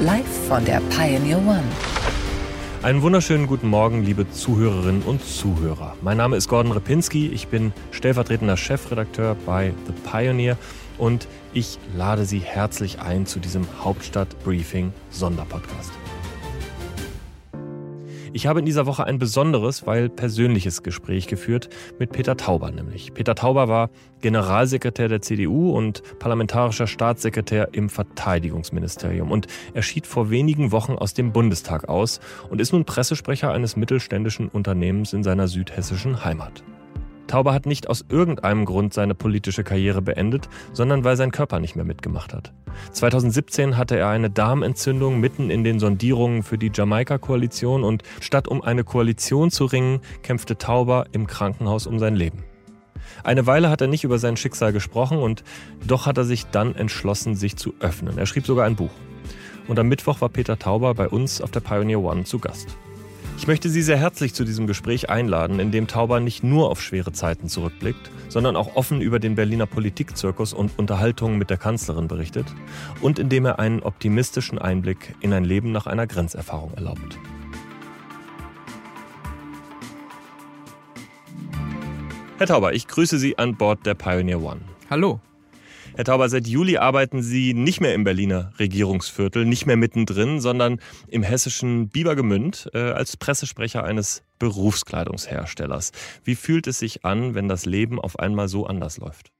Live von der Pioneer One. Einen wunderschönen guten Morgen, liebe Zuhörerinnen und Zuhörer. Mein Name ist Gordon Ripinski, ich bin stellvertretender Chefredakteur bei The Pioneer und ich lade Sie herzlich ein zu diesem Hauptstadt Briefing Sonderpodcast. Ich habe in dieser Woche ein besonderes, weil persönliches Gespräch geführt mit Peter Tauber nämlich. Peter Tauber war Generalsekretär der CDU und parlamentarischer Staatssekretär im Verteidigungsministerium und er schied vor wenigen Wochen aus dem Bundestag aus und ist nun Pressesprecher eines mittelständischen Unternehmens in seiner südhessischen Heimat. Tauber hat nicht aus irgendeinem Grund seine politische Karriere beendet, sondern weil sein Körper nicht mehr mitgemacht hat. 2017 hatte er eine Darmentzündung mitten in den Sondierungen für die Jamaika-Koalition und statt um eine Koalition zu ringen, kämpfte Tauber im Krankenhaus um sein Leben. Eine Weile hat er nicht über sein Schicksal gesprochen und doch hat er sich dann entschlossen, sich zu öffnen. Er schrieb sogar ein Buch. Und am Mittwoch war Peter Tauber bei uns auf der Pioneer One zu Gast. Ich möchte Sie sehr herzlich zu diesem Gespräch einladen, in dem Tauber nicht nur auf schwere Zeiten zurückblickt, sondern auch offen über den Berliner Politikzirkus und Unterhaltungen mit der Kanzlerin berichtet und in dem er einen optimistischen Einblick in ein Leben nach einer Grenzerfahrung erlaubt. Herr Tauber, ich grüße Sie an Bord der Pioneer One. Hallo. Herr Tauber, seit Juli arbeiten Sie nicht mehr im Berliner Regierungsviertel, nicht mehr mittendrin, sondern im hessischen Biebergemünd äh, als Pressesprecher eines Berufskleidungsherstellers. Wie fühlt es sich an, wenn das Leben auf einmal so anders läuft?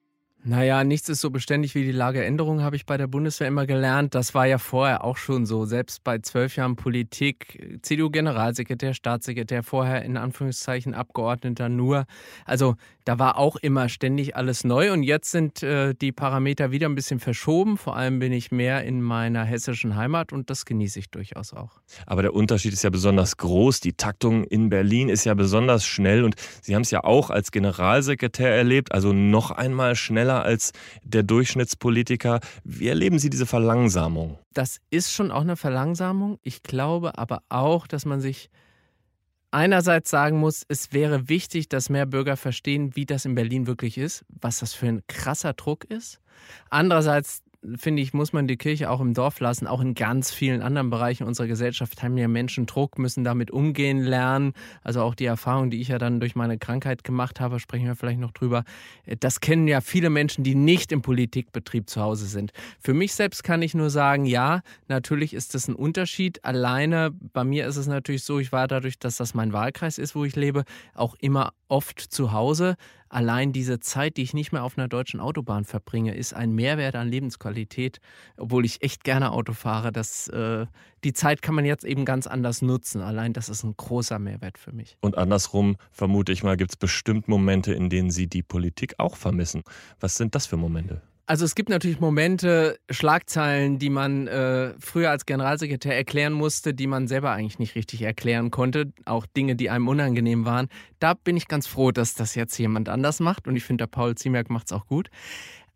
Naja, nichts ist so beständig wie die Lageänderung, habe ich bei der Bundeswehr immer gelernt. Das war ja vorher auch schon so. Selbst bei zwölf Jahren Politik, CDU-Generalsekretär, Staatssekretär, vorher in Anführungszeichen Abgeordneter nur. Also da war auch immer ständig alles neu und jetzt sind äh, die Parameter wieder ein bisschen verschoben. Vor allem bin ich mehr in meiner hessischen Heimat und das genieße ich durchaus auch. Aber der Unterschied ist ja besonders groß. Die Taktung in Berlin ist ja besonders schnell und Sie haben es ja auch als Generalsekretär erlebt, also noch einmal schneller als der Durchschnittspolitiker. Wie erleben Sie diese Verlangsamung? Das ist schon auch eine Verlangsamung. Ich glaube aber auch, dass man sich einerseits sagen muss, es wäre wichtig, dass mehr Bürger verstehen, wie das in Berlin wirklich ist, was das für ein krasser Druck ist. Andererseits finde ich, muss man die Kirche auch im Dorf lassen. Auch in ganz vielen anderen Bereichen unserer Gesellschaft haben ja Menschen Druck, müssen damit umgehen lernen. Also auch die Erfahrung, die ich ja dann durch meine Krankheit gemacht habe, sprechen wir vielleicht noch drüber. Das kennen ja viele Menschen, die nicht im Politikbetrieb zu Hause sind. Für mich selbst kann ich nur sagen, ja, natürlich ist das ein Unterschied. Alleine bei mir ist es natürlich so, ich war dadurch, dass das mein Wahlkreis ist, wo ich lebe, auch immer oft zu Hause. Allein diese Zeit, die ich nicht mehr auf einer deutschen Autobahn verbringe, ist ein Mehrwert an Lebensqualität, obwohl ich echt gerne Auto fahre. Das, äh, die Zeit kann man jetzt eben ganz anders nutzen. Allein das ist ein großer Mehrwert für mich. Und andersrum, vermute ich mal, gibt es bestimmt Momente, in denen Sie die Politik auch vermissen. Was sind das für Momente? Also es gibt natürlich Momente, Schlagzeilen, die man äh, früher als Generalsekretär erklären musste, die man selber eigentlich nicht richtig erklären konnte. Auch Dinge, die einem unangenehm waren. Da bin ich ganz froh, dass das jetzt jemand anders macht. Und ich finde, der Paul Ziemiak macht es auch gut.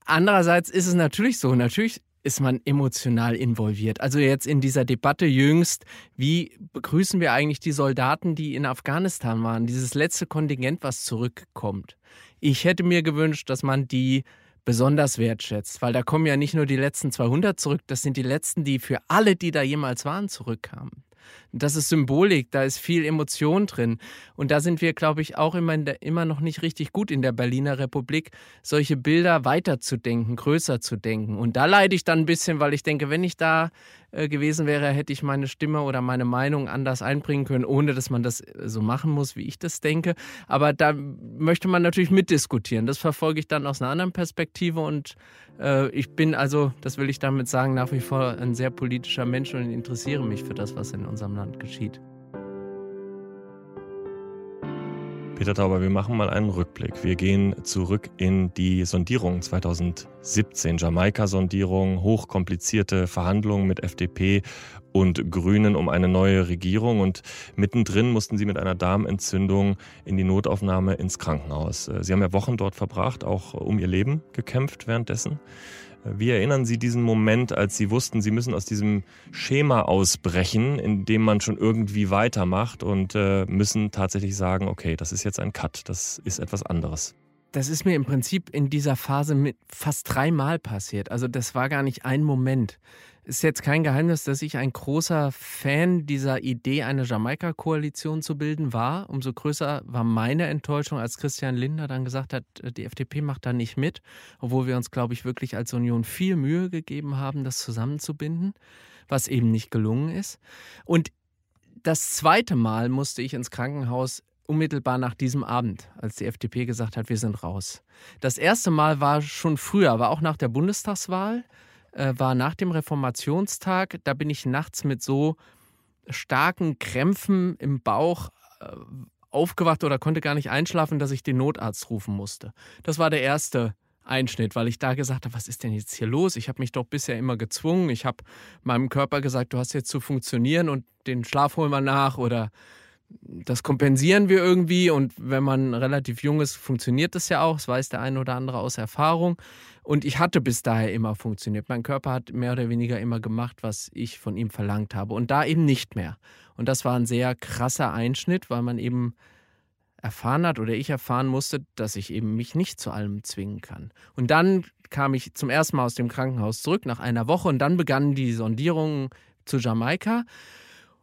Andererseits ist es natürlich so, natürlich ist man emotional involviert. Also jetzt in dieser Debatte jüngst, wie begrüßen wir eigentlich die Soldaten, die in Afghanistan waren, dieses letzte Kontingent, was zurückkommt. Ich hätte mir gewünscht, dass man die besonders wertschätzt, weil da kommen ja nicht nur die letzten 200 zurück, das sind die letzten, die für alle, die da jemals waren, zurückkamen. Das ist Symbolik, da ist viel Emotion drin. Und da sind wir, glaube ich, auch immer, der, immer noch nicht richtig gut in der Berliner Republik, solche Bilder weiterzudenken, größer zu denken. Und da leide ich dann ein bisschen, weil ich denke, wenn ich da äh, gewesen wäre, hätte ich meine Stimme oder meine Meinung anders einbringen können, ohne dass man das äh, so machen muss, wie ich das denke. Aber da möchte man natürlich mitdiskutieren. Das verfolge ich dann aus einer anderen Perspektive und äh, ich bin also, das will ich damit sagen, nach wie vor ein sehr politischer Mensch und interessiere mich für das, was in unserem Land geschieht. Peter Tauber, wir machen mal einen Rückblick. Wir gehen zurück in die Sondierung 2017, Jamaika-Sondierung, hochkomplizierte Verhandlungen mit FDP und Grünen um eine neue Regierung und mittendrin mussten sie mit einer Darmentzündung in die Notaufnahme ins Krankenhaus. Sie haben ja Wochen dort verbracht, auch um ihr Leben gekämpft währenddessen. Wie erinnern Sie diesen Moment, als Sie wussten, Sie müssen aus diesem Schema ausbrechen, in dem man schon irgendwie weitermacht und äh, müssen tatsächlich sagen, okay, das ist jetzt ein Cut, das ist etwas anderes? Das ist mir im Prinzip in dieser Phase mit fast dreimal passiert. Also das war gar nicht ein Moment ist jetzt kein Geheimnis, dass ich ein großer Fan dieser Idee, eine Jamaika-Koalition zu bilden war. Umso größer war meine Enttäuschung, als Christian Lindner dann gesagt hat, die FDP macht da nicht mit, obwohl wir uns, glaube ich, wirklich als Union viel Mühe gegeben haben, das zusammenzubinden, was eben nicht gelungen ist. Und das zweite Mal musste ich ins Krankenhaus unmittelbar nach diesem Abend, als die FDP gesagt hat, wir sind raus. Das erste Mal war schon früher, war auch nach der Bundestagswahl äh, war nach dem Reformationstag. Da bin ich nachts mit so starken Krämpfen im Bauch äh, aufgewacht oder konnte gar nicht einschlafen, dass ich den Notarzt rufen musste. Das war der erste Einschnitt, weil ich da gesagt habe, was ist denn jetzt hier los? Ich habe mich doch bisher immer gezwungen. Ich habe meinem Körper gesagt, du hast jetzt zu funktionieren und den Schlaf holen wir nach oder das kompensieren wir irgendwie und wenn man relativ jung ist, funktioniert das ja auch. Das weiß der eine oder andere aus Erfahrung. Und ich hatte bis daher immer funktioniert. Mein Körper hat mehr oder weniger immer gemacht, was ich von ihm verlangt habe. Und da eben nicht mehr. Und das war ein sehr krasser Einschnitt, weil man eben erfahren hat oder ich erfahren musste, dass ich eben mich nicht zu allem zwingen kann. Und dann kam ich zum ersten Mal aus dem Krankenhaus zurück nach einer Woche und dann begannen die Sondierungen zu Jamaika.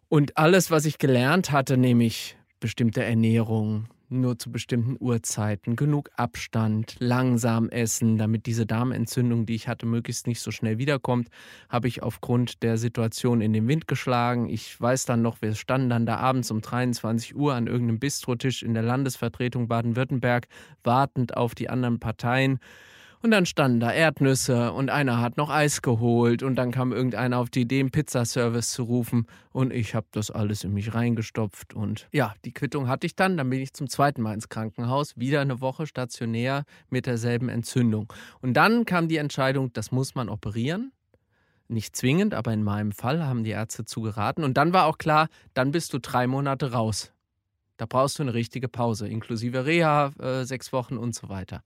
Und alles, was ich gelernt hatte, nämlich bestimmte Ernährung, nur zu bestimmten Uhrzeiten, genug Abstand, langsam essen, damit diese Darmentzündung, die ich hatte, möglichst nicht so schnell wiederkommt, habe ich aufgrund der Situation in den Wind geschlagen. Ich weiß dann noch, wir standen dann da abends um 23 Uhr an irgendeinem Bistrotisch in der Landesvertretung Baden-Württemberg, wartend auf die anderen Parteien. Und dann standen da Erdnüsse und einer hat noch Eis geholt und dann kam irgendeiner auf die Idee, einen Pizzaservice zu rufen und ich habe das alles in mich reingestopft und ja, die Quittung hatte ich dann. Dann bin ich zum zweiten Mal ins Krankenhaus, wieder eine Woche stationär mit derselben Entzündung. Und dann kam die Entscheidung, das muss man operieren. Nicht zwingend, aber in meinem Fall haben die Ärzte zugeraten. Und dann war auch klar, dann bist du drei Monate raus. Da brauchst du eine richtige Pause, inklusive Reha, äh, sechs Wochen und so weiter.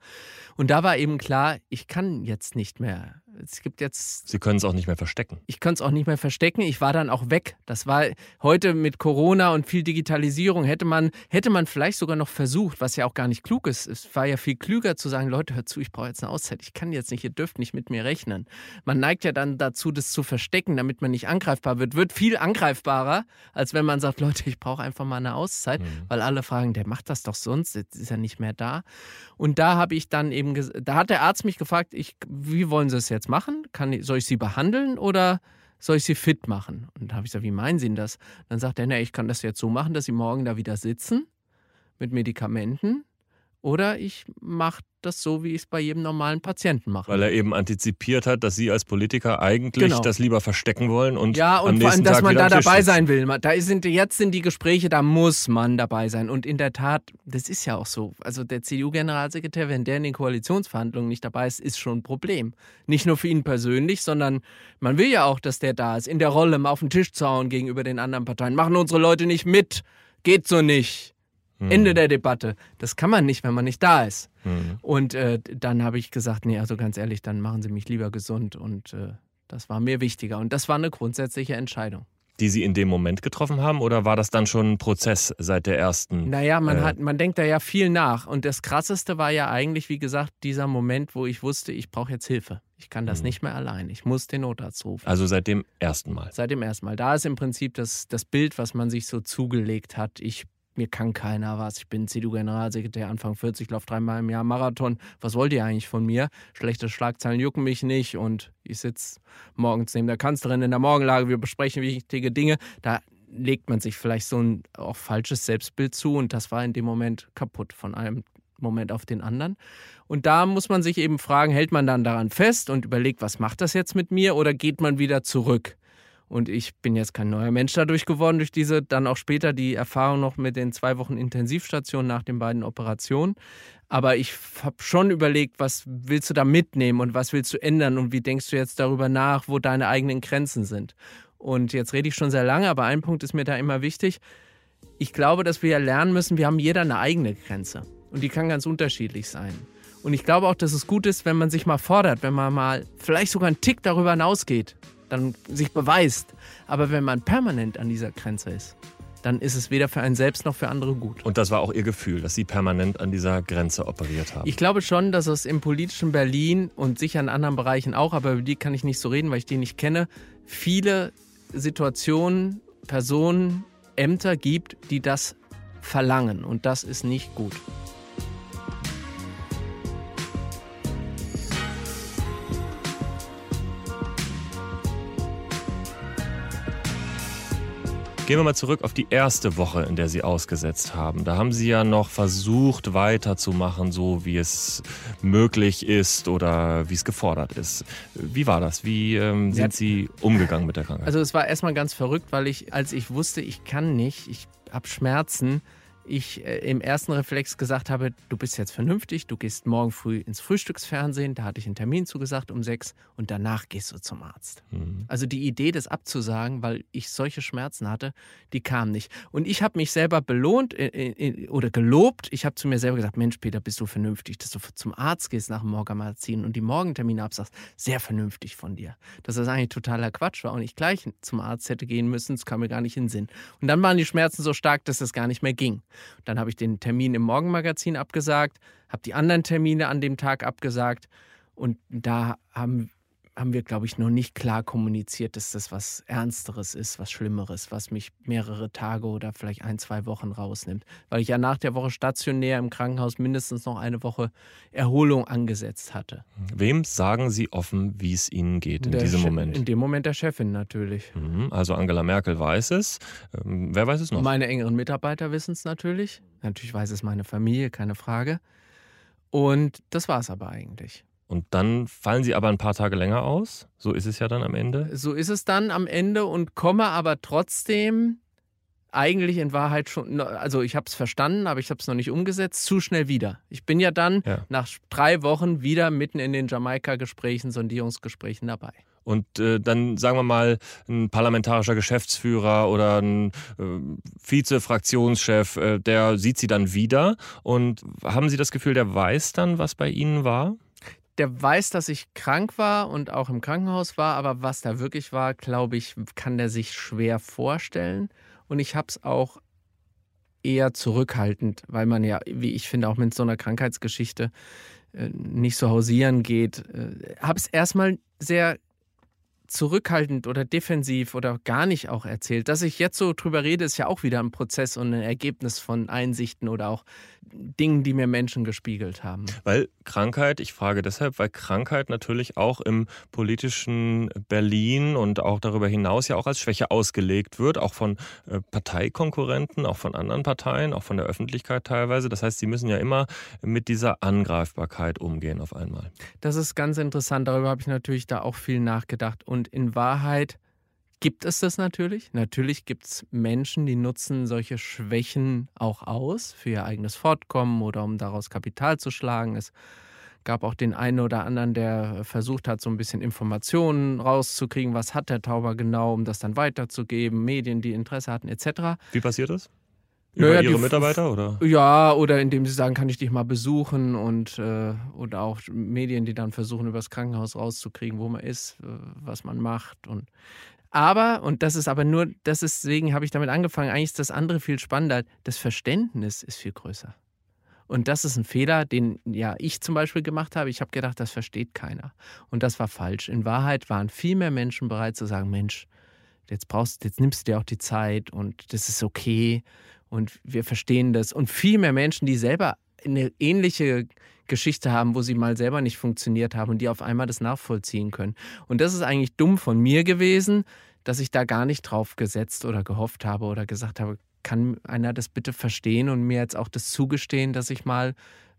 Und da war eben klar, ich kann jetzt nicht mehr es gibt jetzt. Sie können es auch nicht mehr verstecken. Ich könnte es auch nicht mehr verstecken. Ich war dann auch weg. Das war heute mit Corona und viel Digitalisierung hätte man, hätte man vielleicht sogar noch versucht, was ja auch gar nicht klug ist. Es war ja viel klüger zu sagen, Leute, hört zu, ich brauche jetzt eine Auszeit. Ich kann jetzt nicht, ihr dürft nicht mit mir rechnen. Man neigt ja dann dazu, das zu verstecken, damit man nicht angreifbar wird. Wird viel angreifbarer, als wenn man sagt, Leute, ich brauche einfach mal eine Auszeit, mhm. weil alle fragen, der macht das doch sonst, jetzt ist er nicht mehr da. Und da habe ich dann eben, da hat der Arzt mich gefragt, ich, wie wollen Sie es jetzt machen? Kann, soll ich Sie behandeln oder soll ich Sie fit machen? Und da habe ich gesagt, wie meinen Sie denn das? Dann sagt er, na, ich kann das jetzt so machen, dass Sie morgen da wieder sitzen mit Medikamenten oder ich mache das so, wie ich es bei jedem normalen Patienten mache. Weil er eben antizipiert hat, dass Sie als Politiker eigentlich genau. das lieber verstecken wollen und ja und vor allem, dass Tag man da dabei sein will. Da sind jetzt sind die Gespräche, da muss man dabei sein und in der Tat, das ist ja auch so. Also der CDU-Generalsekretär, wenn der in den Koalitionsverhandlungen nicht dabei ist, ist schon ein Problem. Nicht nur für ihn persönlich, sondern man will ja auch, dass der da ist, in der Rolle mal auf den Tisch zu hauen gegenüber den anderen Parteien. Machen unsere Leute nicht mit, geht so nicht. Mhm. Ende der Debatte. Das kann man nicht, wenn man nicht da ist. Mhm. Und äh, dann habe ich gesagt, nee, also ganz ehrlich, dann machen Sie mich lieber gesund. Und äh, das war mir wichtiger. Und das war eine grundsätzliche Entscheidung. Die Sie in dem Moment getroffen haben oder war das dann schon ein Prozess seit der ersten? Naja, man, äh, hat, man denkt da ja viel nach. Und das Krasseste war ja eigentlich, wie gesagt, dieser Moment, wo ich wusste, ich brauche jetzt Hilfe. Ich kann das mhm. nicht mehr allein. Ich muss den Notarzt rufen. Also seit dem ersten Mal? Seit dem ersten Mal. Da ist im Prinzip das, das Bild, was man sich so zugelegt hat. Ich mir kann keiner was. Ich bin CDU-Generalsekretär, Anfang 40, laufe dreimal im Jahr Marathon. Was wollt ihr eigentlich von mir? Schlechte Schlagzeilen jucken mich nicht und ich sitze morgens neben der Kanzlerin in der Morgenlage, wir besprechen wichtige Dinge. Da legt man sich vielleicht so ein auch falsches Selbstbild zu und das war in dem Moment kaputt von einem Moment auf den anderen. Und da muss man sich eben fragen, hält man dann daran fest und überlegt, was macht das jetzt mit mir oder geht man wieder zurück? Und ich bin jetzt kein neuer Mensch dadurch geworden, durch diese dann auch später die Erfahrung noch mit den zwei Wochen Intensivstation nach den beiden Operationen. Aber ich habe schon überlegt, was willst du da mitnehmen und was willst du ändern und wie denkst du jetzt darüber nach, wo deine eigenen Grenzen sind. Und jetzt rede ich schon sehr lange, aber ein Punkt ist mir da immer wichtig. Ich glaube, dass wir ja lernen müssen, wir haben jeder eine eigene Grenze. Und die kann ganz unterschiedlich sein. Und ich glaube auch, dass es gut ist, wenn man sich mal fordert, wenn man mal vielleicht sogar einen Tick darüber hinausgeht, dann sich beweist. Aber wenn man permanent an dieser Grenze ist, dann ist es weder für einen selbst noch für andere gut. Und das war auch Ihr Gefühl, dass Sie permanent an dieser Grenze operiert haben? Ich glaube schon, dass es im politischen Berlin und sicher in anderen Bereichen auch, aber über die kann ich nicht so reden, weil ich die nicht kenne, viele Situationen, Personen, Ämter gibt, die das verlangen. Und das ist nicht gut. Gehen wir mal zurück auf die erste Woche, in der Sie ausgesetzt haben. Da haben Sie ja noch versucht, weiterzumachen, so wie es möglich ist oder wie es gefordert ist. Wie war das? Wie ähm, sind Sie umgegangen mit der Krankheit? Also es war erstmal ganz verrückt, weil ich, als ich wusste, ich kann nicht, ich habe Schmerzen, ich äh, im ersten Reflex gesagt habe, du bist jetzt vernünftig, du gehst morgen früh ins Frühstücksfernsehen, da hatte ich einen Termin zugesagt um sechs und danach gehst du zum Arzt. Mhm. Also die Idee, das abzusagen, weil ich solche Schmerzen hatte, die kam nicht. Und ich habe mich selber belohnt äh, äh, oder gelobt. Ich habe zu mir selber gesagt, Mensch, Peter, bist du vernünftig, dass du zum Arzt gehst nach dem Morgenmagazin und die Morgentermine absagst. Sehr vernünftig von dir. Dass das eigentlich totaler Quatsch war und ich gleich zum Arzt hätte gehen müssen, das kam mir gar nicht in den Sinn. Und dann waren die Schmerzen so stark, dass das gar nicht mehr ging. Dann habe ich den Termin im Morgenmagazin abgesagt, habe die anderen Termine an dem Tag abgesagt und da haben haben wir, glaube ich, noch nicht klar kommuniziert, dass das was Ernsteres ist, was Schlimmeres, was mich mehrere Tage oder vielleicht ein, zwei Wochen rausnimmt. Weil ich ja nach der Woche stationär im Krankenhaus mindestens noch eine Woche Erholung angesetzt hatte. Wem sagen Sie offen, wie es Ihnen geht in der diesem Moment? In dem Moment der Chefin natürlich. Mhm, also Angela Merkel weiß es. Ähm, wer weiß es noch? Meine engeren Mitarbeiter wissen es natürlich. Natürlich weiß es meine Familie, keine Frage. Und das war es aber eigentlich. Und dann fallen sie aber ein paar Tage länger aus. So ist es ja dann am Ende. So ist es dann am Ende und komme aber trotzdem eigentlich in Wahrheit schon, also ich habe es verstanden, aber ich habe es noch nicht umgesetzt, zu schnell wieder. Ich bin ja dann ja. nach drei Wochen wieder mitten in den Jamaika-Gesprächen, Sondierungsgesprächen dabei. Und äh, dann sagen wir mal, ein parlamentarischer Geschäftsführer oder ein äh, Vize-Fraktionschef, äh, der sieht sie dann wieder. Und haben Sie das Gefühl, der weiß dann, was bei Ihnen war? Der weiß, dass ich krank war und auch im Krankenhaus war, aber was da wirklich war, glaube ich, kann der sich schwer vorstellen. Und ich habe es auch eher zurückhaltend, weil man ja, wie ich finde, auch mit so einer Krankheitsgeschichte äh, nicht so hausieren geht. Äh, habe es erstmal sehr zurückhaltend oder defensiv oder gar nicht auch erzählt. Dass ich jetzt so drüber rede, ist ja auch wieder ein Prozess und ein Ergebnis von Einsichten oder auch Dingen, die mir Menschen gespiegelt haben. Weil Krankheit, ich frage deshalb, weil Krankheit natürlich auch im politischen Berlin und auch darüber hinaus ja auch als Schwäche ausgelegt wird, auch von äh, Parteikonkurrenten, auch von anderen Parteien, auch von der Öffentlichkeit teilweise. Das heißt, sie müssen ja immer mit dieser Angreifbarkeit umgehen auf einmal. Das ist ganz interessant. Darüber habe ich natürlich da auch viel nachgedacht. Und in Wahrheit gibt es das natürlich. Natürlich gibt es Menschen, die nutzen solche Schwächen auch aus für ihr eigenes Fortkommen oder um daraus Kapital zu schlagen. Es gab auch den einen oder anderen, der versucht hat, so ein bisschen Informationen rauszukriegen, was hat der Tauber genau, um das dann weiterzugeben, Medien, die Interesse hatten, etc. Wie passiert das? Über naja, Ihre Mitarbeiter oder? Ja, oder indem sie sagen, kann ich dich mal besuchen und äh, oder auch Medien, die dann versuchen, über das Krankenhaus rauszukriegen, wo man ist, äh, was man macht und aber, und das ist aber nur, das ist, deswegen habe ich damit angefangen, eigentlich ist das andere viel spannender. Das Verständnis ist viel größer. Und das ist ein Fehler, den ja ich zum Beispiel gemacht habe. Ich habe gedacht, das versteht keiner. Und das war falsch. In Wahrheit waren viel mehr Menschen bereit zu sagen, Mensch, jetzt brauchst, jetzt nimmst du dir auch die Zeit und das ist okay und wir verstehen das. Und viel mehr Menschen, die selber eine ähnliche Geschichte haben, wo sie mal selber nicht funktioniert haben und die auf einmal das nachvollziehen können. Und das ist eigentlich dumm von mir gewesen, dass ich da gar nicht drauf gesetzt oder gehofft habe oder gesagt habe, kann einer das bitte verstehen und mir jetzt auch das zugestehen, dass ich mal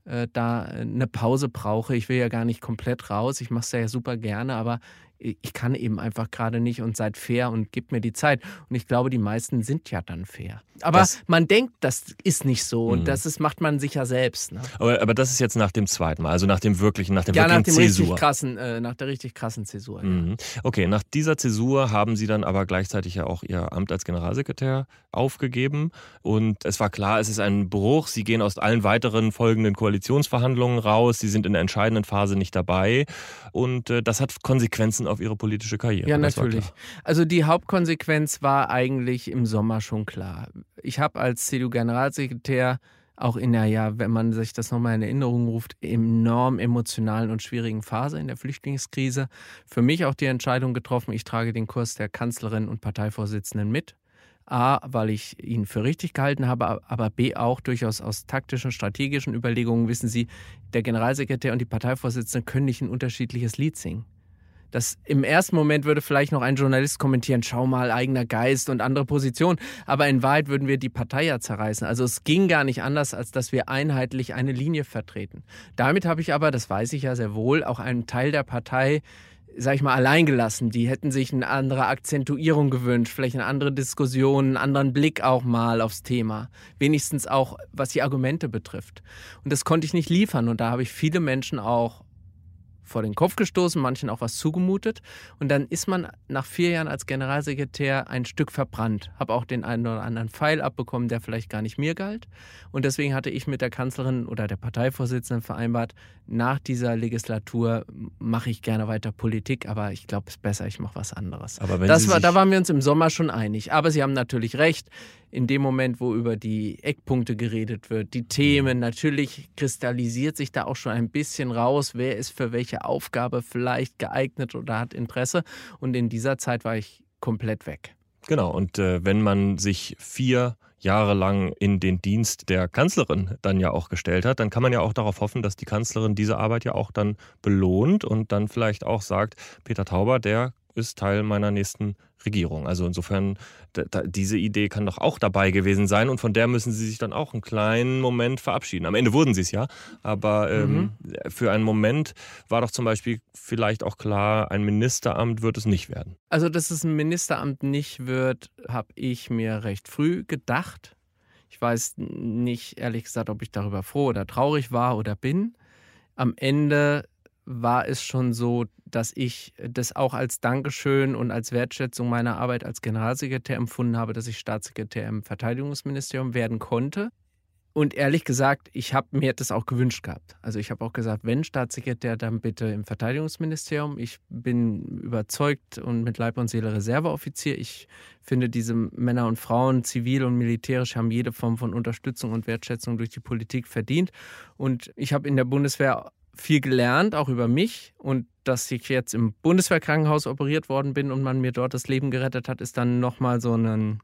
äh, da eine Pause brauche. Ich will ja gar nicht komplett raus, ich mache es ja super gerne, aber ich kann eben einfach gerade nicht und seid fair und gebt mir die Zeit. Und ich glaube, die meisten sind ja dann fair. Aber das, man denkt, das ist nicht so und mhm. das ist, macht man sich ja selbst. Ne? Aber, aber das ist jetzt nach dem zweiten Mal, also nach dem wirklichen, nach dem ja, wirklichen nach dem Zäsur. Richtig krassen, äh, nach der richtig krassen Zäsur. Mhm. Ja. Okay, nach dieser Zäsur haben Sie dann aber gleichzeitig ja auch Ihr Amt als Generalsekretär aufgegeben und es war klar, es ist ein Bruch. Sie gehen aus allen weiteren folgenden Koalitionsverhandlungen raus. Sie sind in der entscheidenden Phase nicht dabei und äh, das hat Konsequenzen auf Ihre politische Karriere. Ja, natürlich. Also die Hauptkonsequenz war eigentlich im Sommer schon klar. Ich habe als CDU-Generalsekretär auch in der, ja, wenn man sich das nochmal in Erinnerung ruft, enorm emotionalen und schwierigen Phase in der Flüchtlingskrise, für mich auch die Entscheidung getroffen, ich trage den Kurs der Kanzlerin und Parteivorsitzenden mit. A, weil ich ihn für richtig gehalten habe, aber B auch durchaus aus taktischen, strategischen Überlegungen. Wissen Sie, der Generalsekretär und die Parteivorsitzende können nicht ein unterschiedliches Lied singen. Das im ersten Moment würde vielleicht noch ein Journalist kommentieren, schau mal, eigener Geist und andere Position. Aber in Wahrheit würden wir die Partei ja zerreißen. Also es ging gar nicht anders, als dass wir einheitlich eine Linie vertreten. Damit habe ich aber, das weiß ich ja sehr wohl, auch einen Teil der Partei sag ich mal, alleingelassen. Die hätten sich eine andere Akzentuierung gewünscht, vielleicht eine andere Diskussion, einen anderen Blick auch mal aufs Thema. Wenigstens auch, was die Argumente betrifft. Und das konnte ich nicht liefern. Und da habe ich viele Menschen auch vor den Kopf gestoßen, manchen auch was zugemutet. Und dann ist man nach vier Jahren als Generalsekretär ein Stück verbrannt. Habe auch den einen oder anderen Pfeil abbekommen, der vielleicht gar nicht mir galt. Und deswegen hatte ich mit der Kanzlerin oder der Parteivorsitzenden vereinbart, nach dieser Legislatur mache ich gerne weiter Politik, aber ich glaube, es ist besser, ich mache was anderes. Aber wenn das war, da waren wir uns im Sommer schon einig. Aber Sie haben natürlich recht in dem Moment, wo über die Eckpunkte geredet wird, die Themen, natürlich kristallisiert sich da auch schon ein bisschen raus, wer ist für welche Aufgabe vielleicht geeignet oder hat Interesse. Und in dieser Zeit war ich komplett weg. Genau, und äh, wenn man sich vier Jahre lang in den Dienst der Kanzlerin dann ja auch gestellt hat, dann kann man ja auch darauf hoffen, dass die Kanzlerin diese Arbeit ja auch dann belohnt und dann vielleicht auch sagt, Peter Tauber, der ist Teil meiner nächsten Regierung. Also insofern, diese Idee kann doch auch dabei gewesen sein und von der müssen sie sich dann auch einen kleinen Moment verabschieden. Am Ende wurden sie es ja, aber ähm, mhm. für einen Moment war doch zum Beispiel vielleicht auch klar, ein Ministeramt wird es nicht werden. Also, dass es ein Ministeramt nicht wird, habe ich mir recht früh gedacht. Ich weiß nicht, ehrlich gesagt, ob ich darüber froh oder traurig war oder bin. Am Ende war es schon so, dass ich das auch als Dankeschön und als Wertschätzung meiner Arbeit als Generalsekretär empfunden habe, dass ich Staatssekretär im Verteidigungsministerium werden konnte. Und ehrlich gesagt, ich habe mir das auch gewünscht gehabt. Also ich habe auch gesagt, wenn Staatssekretär, dann bitte im Verteidigungsministerium. Ich bin überzeugt und mit Leib und Seele Reserveoffizier. Ich finde, diese Männer und Frauen, zivil und militärisch, haben jede Form von Unterstützung und Wertschätzung durch die Politik verdient. Und ich habe in der Bundeswehr viel gelernt, auch über mich. Und dass ich jetzt im Bundeswehrkrankenhaus operiert worden bin und man mir dort das Leben gerettet hat, ist dann nochmal so eine,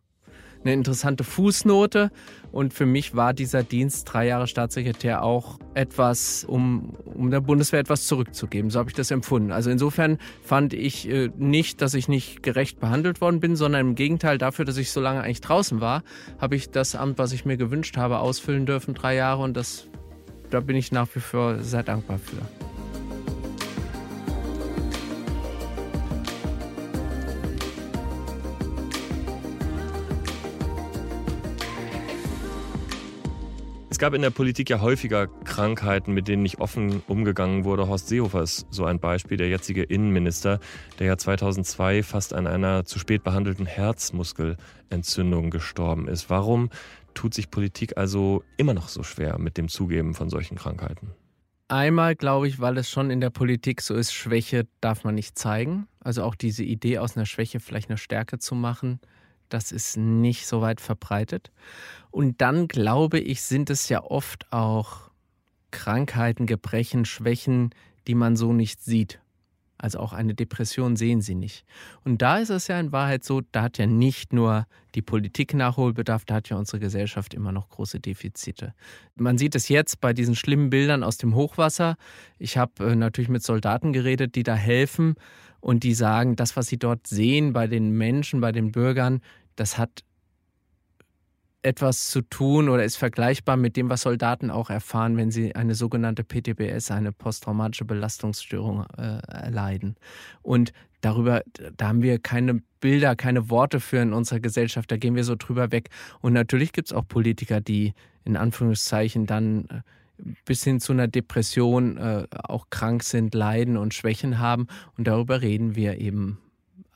eine interessante Fußnote. Und für mich war dieser Dienst, drei Jahre Staatssekretär, auch etwas, um, um der Bundeswehr etwas zurückzugeben. So habe ich das empfunden. Also insofern fand ich äh, nicht, dass ich nicht gerecht behandelt worden bin, sondern im Gegenteil dafür, dass ich so lange eigentlich draußen war, habe ich das Amt, was ich mir gewünscht habe, ausfüllen dürfen, drei Jahre. Und das da bin ich nach wie vor sehr dankbar für. Es gab in der Politik ja häufiger Krankheiten, mit denen nicht offen umgegangen wurde. Horst Seehofer ist so ein Beispiel, der jetzige Innenminister, der ja 2002 fast an einer zu spät behandelten Herzmuskelentzündung gestorben ist. Warum tut sich Politik also immer noch so schwer mit dem Zugeben von solchen Krankheiten? Einmal glaube ich, weil es schon in der Politik so ist, Schwäche darf man nicht zeigen. Also auch diese Idee aus einer Schwäche vielleicht eine Stärke zu machen, das ist nicht so weit verbreitet. Und dann glaube ich, sind es ja oft auch Krankheiten, Gebrechen, Schwächen, die man so nicht sieht. Also auch eine Depression sehen sie nicht. Und da ist es ja in Wahrheit so, da hat ja nicht nur die Politik Nachholbedarf, da hat ja unsere Gesellschaft immer noch große Defizite. Man sieht es jetzt bei diesen schlimmen Bildern aus dem Hochwasser. Ich habe äh, natürlich mit Soldaten geredet, die da helfen und die sagen, das, was sie dort sehen bei den Menschen, bei den Bürgern, das hat etwas zu tun oder ist vergleichbar mit dem, was Soldaten auch erfahren, wenn sie eine sogenannte PTBS, eine posttraumatische Belastungsstörung äh, erleiden. Und darüber, da haben wir keine Bilder, keine Worte für in unserer Gesellschaft, da gehen wir so drüber weg. Und natürlich gibt es auch Politiker, die in Anführungszeichen dann äh, bis hin zu einer Depression äh, auch krank sind, leiden und Schwächen haben. Und darüber reden wir eben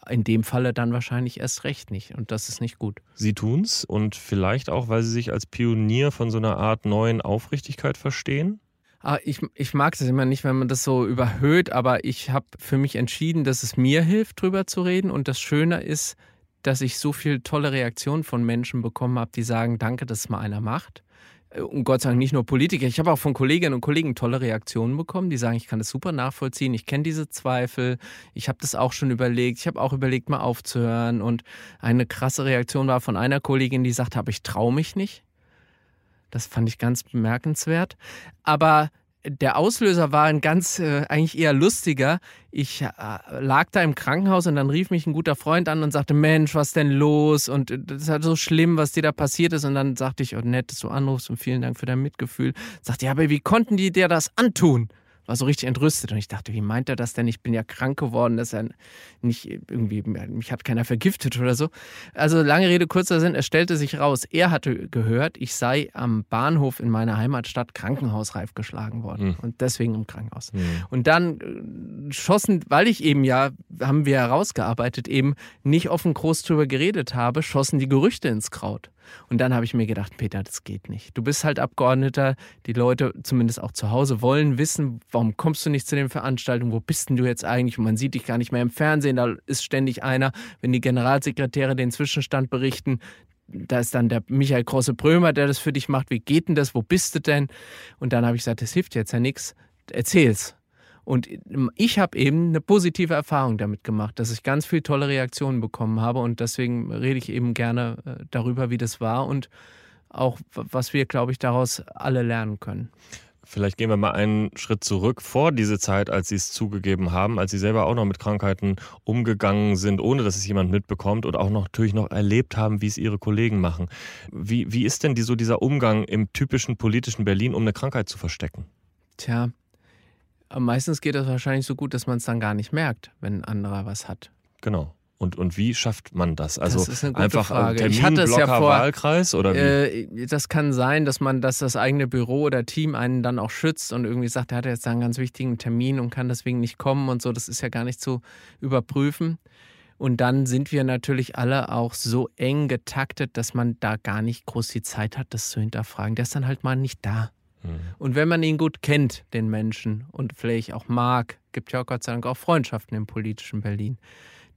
in dem Falle dann wahrscheinlich erst recht nicht. Und das ist nicht gut. Sie tun's und vielleicht auch, weil Sie sich als Pionier von so einer Art neuen Aufrichtigkeit verstehen? Ah, ich, ich mag das immer nicht, wenn man das so überhöht, aber ich habe für mich entschieden, dass es mir hilft, drüber zu reden. Und das Schöne ist, dass ich so viele tolle Reaktionen von Menschen bekommen habe, die sagen, danke, dass es mal einer macht. Und Gott sei Dank nicht nur Politiker. Ich habe auch von Kolleginnen und Kollegen tolle Reaktionen bekommen, die sagen, ich kann das super nachvollziehen, ich kenne diese Zweifel, ich habe das auch schon überlegt, ich habe auch überlegt, mal aufzuhören. Und eine krasse Reaktion war von einer Kollegin, die sagte, aber ich traue mich nicht. Das fand ich ganz bemerkenswert. Aber der Auslöser war ein ganz, äh, eigentlich eher lustiger. Ich äh, lag da im Krankenhaus und dann rief mich ein guter Freund an und sagte, Mensch, was denn los? Und äh, das ist halt so schlimm, was dir da passiert ist. Und dann sagte ich, oh, nett, dass du anrufst und vielen Dank für dein Mitgefühl. Sagte, ja, aber wie konnten die dir das antun? War so richtig entrüstet und ich dachte, wie meint er das denn? Ich bin ja krank geworden, dass er nicht irgendwie, mich hat keiner vergiftet oder so. Also lange Rede, kurzer Sinn, es stellte sich raus, er hatte gehört, ich sei am Bahnhof in meiner Heimatstadt krankenhausreif geschlagen worden mhm. und deswegen im Krankenhaus. Mhm. Und dann äh, schossen, weil ich eben ja, haben wir herausgearbeitet, eben nicht offen groß drüber geredet habe, schossen die Gerüchte ins Kraut. Und dann habe ich mir gedacht, Peter, das geht nicht. Du bist halt Abgeordneter, die Leute, zumindest auch zu Hause, wollen wissen, warum kommst du nicht zu den Veranstaltungen, wo bist denn du jetzt eigentlich? Und man sieht dich gar nicht mehr im Fernsehen, da ist ständig einer, wenn die Generalsekretäre den Zwischenstand berichten, da ist dann der Michael Große-Brömer, der das für dich macht. Wie geht denn das? Wo bist du denn? Und dann habe ich gesagt, das hilft jetzt ja nichts. Erzähl's. Und ich habe eben eine positive Erfahrung damit gemacht, dass ich ganz viele tolle Reaktionen bekommen habe. Und deswegen rede ich eben gerne äh, darüber, wie das war und auch, was wir, glaube ich, daraus alle lernen können. Vielleicht gehen wir mal einen Schritt zurück vor diese Zeit, als Sie es zugegeben haben, als Sie selber auch noch mit Krankheiten umgegangen sind, ohne dass es jemand mitbekommt und auch noch, natürlich noch erlebt haben, wie es Ihre Kollegen machen. Wie, wie ist denn die, so dieser Umgang im typischen politischen Berlin, um eine Krankheit zu verstecken? Tja, meistens geht das wahrscheinlich so gut, dass man es dann gar nicht merkt, wenn ein anderer was hat. Genau. Und, und wie schafft man das? Also das ist eine gute einfach Frage. Termin, ich hatte es Blocker, ja vor, Wahlkreis oder wie? Äh, das kann sein, dass man, dass das eigene Büro oder Team einen dann auch schützt und irgendwie sagt, er hat jetzt einen ganz wichtigen Termin und kann deswegen nicht kommen und so. Das ist ja gar nicht zu überprüfen. Und dann sind wir natürlich alle auch so eng getaktet, dass man da gar nicht groß die Zeit hat, das zu hinterfragen. Der ist dann halt mal nicht da. Mhm. Und wenn man ihn gut kennt, den Menschen, und vielleicht auch mag, gibt ja auch Gott sei Dank auch Freundschaften im politischen Berlin,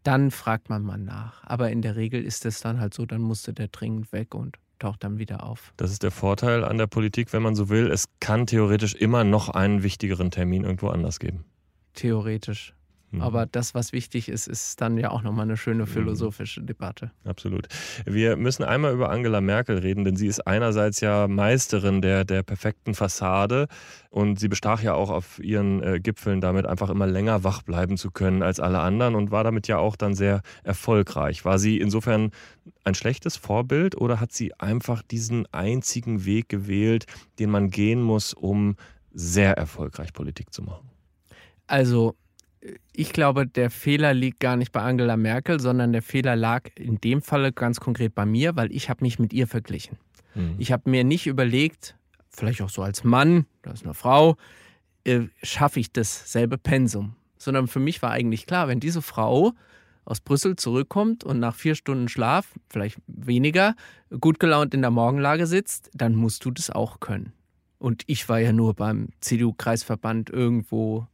dann fragt man mal nach. Aber in der Regel ist es dann halt so, dann musste der dringend weg und taucht dann wieder auf. Das ist der Vorteil an der Politik, wenn man so will. Es kann theoretisch immer noch einen wichtigeren Termin irgendwo anders geben. Theoretisch. Mhm. Aber das, was wichtig ist, ist dann ja auch nochmal eine schöne mhm. philosophische Debatte. Absolut. Wir müssen einmal über Angela Merkel reden, denn sie ist einerseits ja Meisterin der, der perfekten Fassade und sie bestach ja auch auf ihren äh, Gipfeln damit, einfach immer länger wach bleiben zu können als alle anderen und war damit ja auch dann sehr erfolgreich. War sie insofern ein schlechtes Vorbild oder hat sie einfach diesen einzigen Weg gewählt, den man gehen muss, um sehr erfolgreich Politik zu machen? Also ich glaube, der Fehler liegt gar nicht bei Angela Merkel, sondern der Fehler lag in dem Falle ganz konkret bei mir, weil ich habe mich mit ihr verglichen. Mhm. Ich habe mir nicht überlegt, vielleicht auch so als Mann, das ist eine Frau, äh, schaffe ich dasselbe Pensum. Sondern für mich war eigentlich klar, wenn diese Frau aus Brüssel zurückkommt und nach vier Stunden Schlaf, vielleicht weniger, gut gelaunt in der Morgenlage sitzt, dann musst du das auch können. Und ich war ja nur beim CDU-Kreisverband irgendwo,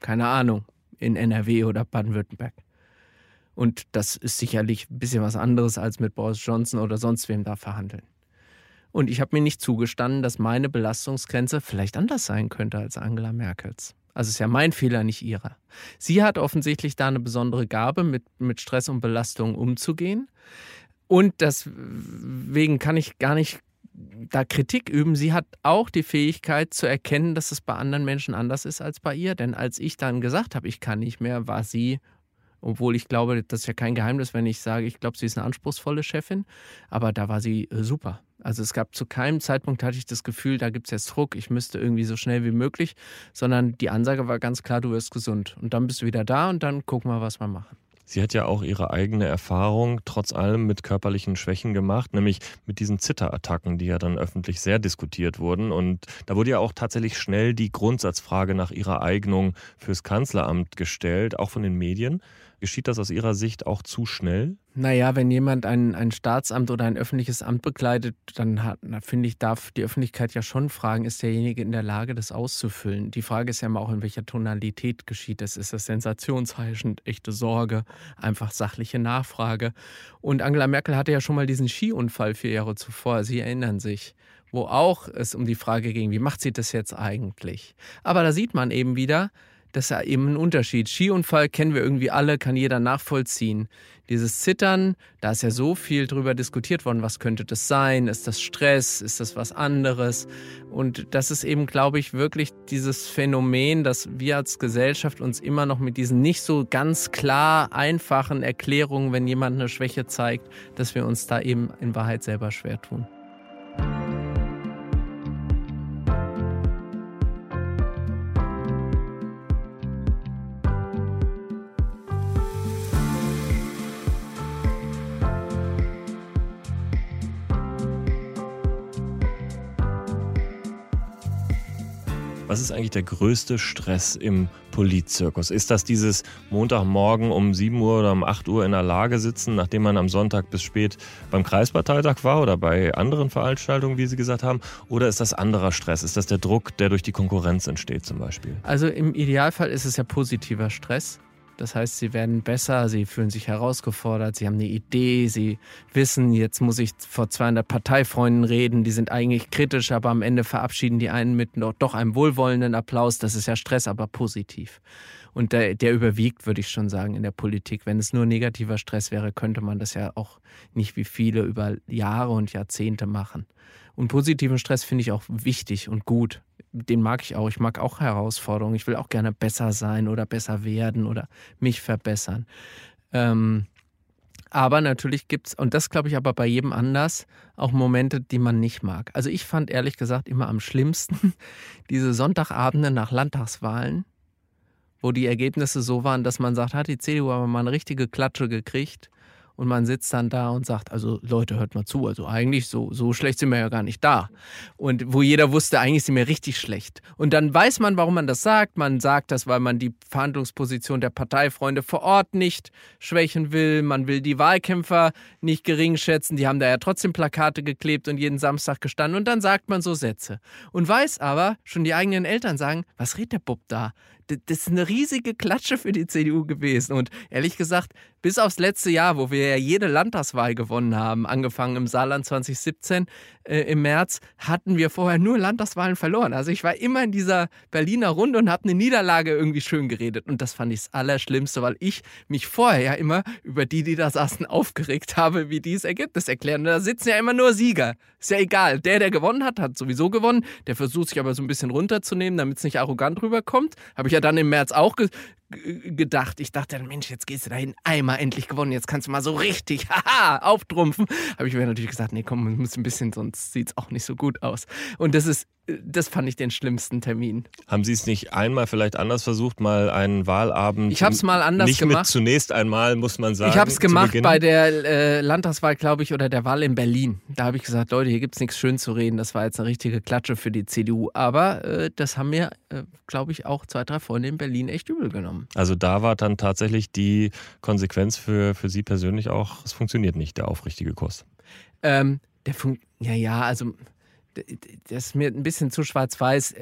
keine Ahnung, in NRW oder Baden-Württemberg. Und das ist sicherlich ein bisschen was anderes als mit Boris Johnson oder sonst wem da verhandeln. Und ich habe mir nicht zugestanden, dass meine Belastungsgrenze vielleicht anders sein könnte als Angela Merkels. Also ist ja mein Fehler, nicht ihrer. Sie hat offensichtlich da eine besondere Gabe, mit, mit Stress und Belastung umzugehen. Und deswegen kann ich gar nicht da Kritik üben. Sie hat auch die Fähigkeit zu erkennen, dass es bei anderen Menschen anders ist als bei ihr. Denn als ich dann gesagt habe, ich kann nicht mehr, war sie Obwohl ich glaube, das ist ja kein Geheimnis, wenn ich sage, ich glaube, sie ist eine anspruchsvolle Chefin. Aber da war sie äh, super. Also es gab zu keinem Zeitpunkt hatte ich das Gefühl, da gibt es jetzt Druck, ich müsste irgendwie so schnell wie möglich, sondern die Ansage war ganz klar, du wirst gesund. Und dann bist du wieder da und dann gucken wir, was wir machen. Sie hat ja auch ihre eigene Erfahrung trotz allem mit körperlichen Schwächen gemacht, nämlich mit diesen Zitterattacken, die ja dann öffentlich sehr diskutiert wurden. Und da wurde ja auch tatsächlich schnell die Grundsatzfrage nach ihrer Eignung fürs Kanzleramt gestellt, auch von den Medien. Geschieht das aus Ihrer Sicht auch zu schnell? Naja, wenn jemand ein, ein Staatsamt oder ein öffentliches Amt begleitet, dann hat, finde ich, darf die Öffentlichkeit ja schon fragen, ist derjenige in der Lage, das auszufüllen? Die Frage ist ja immer auch, in welcher Tonalität geschieht das. Ist das sensationsheischend, echte Sorge, einfach sachliche Nachfrage? Und Angela Merkel hatte ja schon mal diesen Skiunfall vier Jahre zuvor, Sie erinnern sich wo auch es um die Frage ging, wie macht sie das jetzt eigentlich? Aber da sieht man eben wieder, das ist ja eben ein Unterschied. Skiunfall kennen wir irgendwie alle, kann jeder nachvollziehen. Dieses Zittern, da ist ja so viel drüber diskutiert worden, was könnte das sein? Ist das Stress? Ist das was anderes? Und das ist eben, glaube ich, wirklich dieses Phänomen, dass wir als Gesellschaft uns immer noch mit diesen nicht so ganz klar einfachen Erklärungen, wenn jemand eine Schwäche zeigt, dass wir uns da eben in Wahrheit selber schwer tun. Was ist eigentlich der größte Stress im Politzirkus? Ist das dieses Montagmorgen um 7 Uhr oder um 8 Uhr in der Lage sitzen, nachdem man am Sonntag bis spät beim Kreisparteitag war oder bei anderen Veranstaltungen, wie Sie gesagt haben? Oder ist das anderer Stress? Ist das der Druck, der durch die Konkurrenz entsteht zum Beispiel? Also im Idealfall ist es ja positiver Stress. Das heißt, sie werden besser, sie fühlen sich herausgefordert, sie haben eine Idee, sie wissen, jetzt muss ich vor 200 Parteifreunden reden, die sind eigentlich kritisch, aber am Ende verabschieden die einen mit doch einem wohlwollenden Applaus. Das ist ja Stress, aber positiv. Und der, der überwiegt, würde ich schon sagen, in der Politik. Wenn es nur negativer Stress wäre, könnte man das ja auch nicht wie viele über Jahre und Jahrzehnte machen. Und positiven Stress finde ich auch wichtig und gut. Den mag ich auch. Ich mag auch Herausforderungen. Ich will auch gerne besser sein oder besser werden oder mich verbessern. Ähm, aber natürlich gibt es, und das glaube ich aber bei jedem anders, auch Momente, die man nicht mag. Also ich fand ehrlich gesagt immer am schlimmsten diese Sonntagabende nach Landtagswahlen, wo die Ergebnisse so waren, dass man sagt, hat die CDU aber mal eine richtige Klatsche gekriegt und man sitzt dann da und sagt, also Leute, hört mal zu, also eigentlich so, so schlecht sind wir ja gar nicht da. Und wo jeder wusste, eigentlich sind wir richtig schlecht. Und dann weiß man, warum man das sagt. Man sagt das, weil man die Verhandlungsposition der Parteifreunde vor Ort nicht schwächen will. Man will die Wahlkämpfer nicht gering schätzen. Die haben da ja trotzdem Plakate geklebt und jeden Samstag gestanden. Und dann sagt man so Sätze. Und weiß aber, schon die eigenen Eltern sagen, was redet der Bub da? Das ist eine riesige Klatsche für die CDU gewesen. Und ehrlich gesagt, bis aufs letzte Jahr, wo wir ja jede Landtagswahl gewonnen haben, angefangen im Saarland 2017 äh, im März, hatten wir vorher nur Landtagswahlen verloren. Also ich war immer in dieser Berliner Runde und habe eine Niederlage irgendwie schön geredet. Und das fand ich das Allerschlimmste, weil ich mich vorher ja immer über die, die da saßen, aufgeregt habe, wie die das Ergebnis erklären. Und da sitzen ja immer nur Sieger. Ist ja egal. Der, der gewonnen hat, hat sowieso gewonnen. Der versucht sich aber so ein bisschen runterzunehmen, damit es nicht arrogant rüberkommt. Habe ich ja dann im März auch gedacht. Ich dachte, Mensch, jetzt gehst du dahin, einmal endlich gewonnen, jetzt kannst du mal so richtig, haha, auftrumpfen. Habe ich mir natürlich gesagt, nee, komm, wir müssen ein bisschen, sonst sieht es auch nicht so gut aus. Und das ist das fand ich den schlimmsten Termin. Haben Sie es nicht einmal vielleicht anders versucht, mal einen Wahlabend? Ich habe es mal anders nicht gemacht. Mit zunächst einmal, muss man sagen. Ich habe es gemacht bei der äh, Landtagswahl, glaube ich, oder der Wahl in Berlin. Da habe ich gesagt, Leute, hier gibt es nichts schön zu reden. Das war jetzt eine richtige Klatsche für die CDU. Aber äh, das haben mir, äh, glaube ich, auch zwei, drei Freunde in Berlin echt übel genommen. Also da war dann tatsächlich die Konsequenz für, für Sie persönlich auch, es funktioniert nicht, der aufrichtige Kurs. Ähm, der Fun ja, ja, also das ist mir ein bisschen zu schwarz-weiß.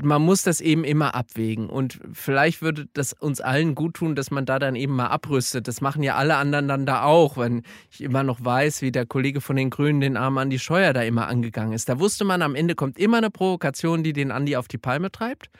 Man muss das eben immer abwägen. Und vielleicht würde das uns allen gut tun, dass man da dann eben mal abrüstet. Das machen ja alle anderen dann da auch, wenn ich immer noch weiß, wie der Kollege von den Grünen den Arm Andi Scheuer da immer angegangen ist. Da wusste man, am Ende kommt immer eine Provokation, die den Andi auf die Palme treibt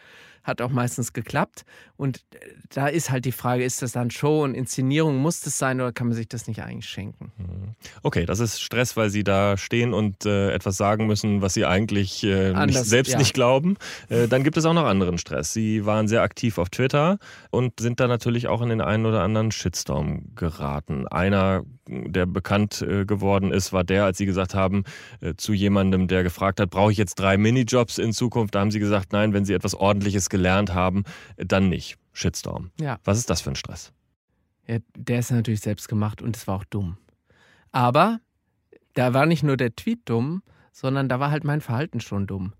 hat auch meistens geklappt. Und äh, da ist halt die Frage, ist das dann Show und Inszenierung, muss das sein oder kann man sich das nicht eigentlich schenken? Mhm. Okay, das ist Stress, weil Sie da stehen und äh, etwas sagen müssen, was Sie eigentlich äh, Anders, nicht, selbst ja. nicht glauben. Äh, dann gibt es auch noch anderen Stress. Sie waren sehr aktiv auf Twitter und sind da natürlich auch in den einen oder anderen Shitstorm geraten. Einer, der bekannt äh, geworden ist, war der, als Sie gesagt haben, äh, zu jemandem, der gefragt hat, brauche ich jetzt drei Minijobs in Zukunft? Da haben Sie gesagt, nein, wenn Sie etwas Ordentliches gelernt haben, dann nicht. Shitstorm. Ja. Was ist das für ein Stress? Ja, der ist natürlich selbst gemacht und es war auch dumm. Aber da war nicht nur der Tweet dumm, sondern da war halt mein Verhalten schon dumm.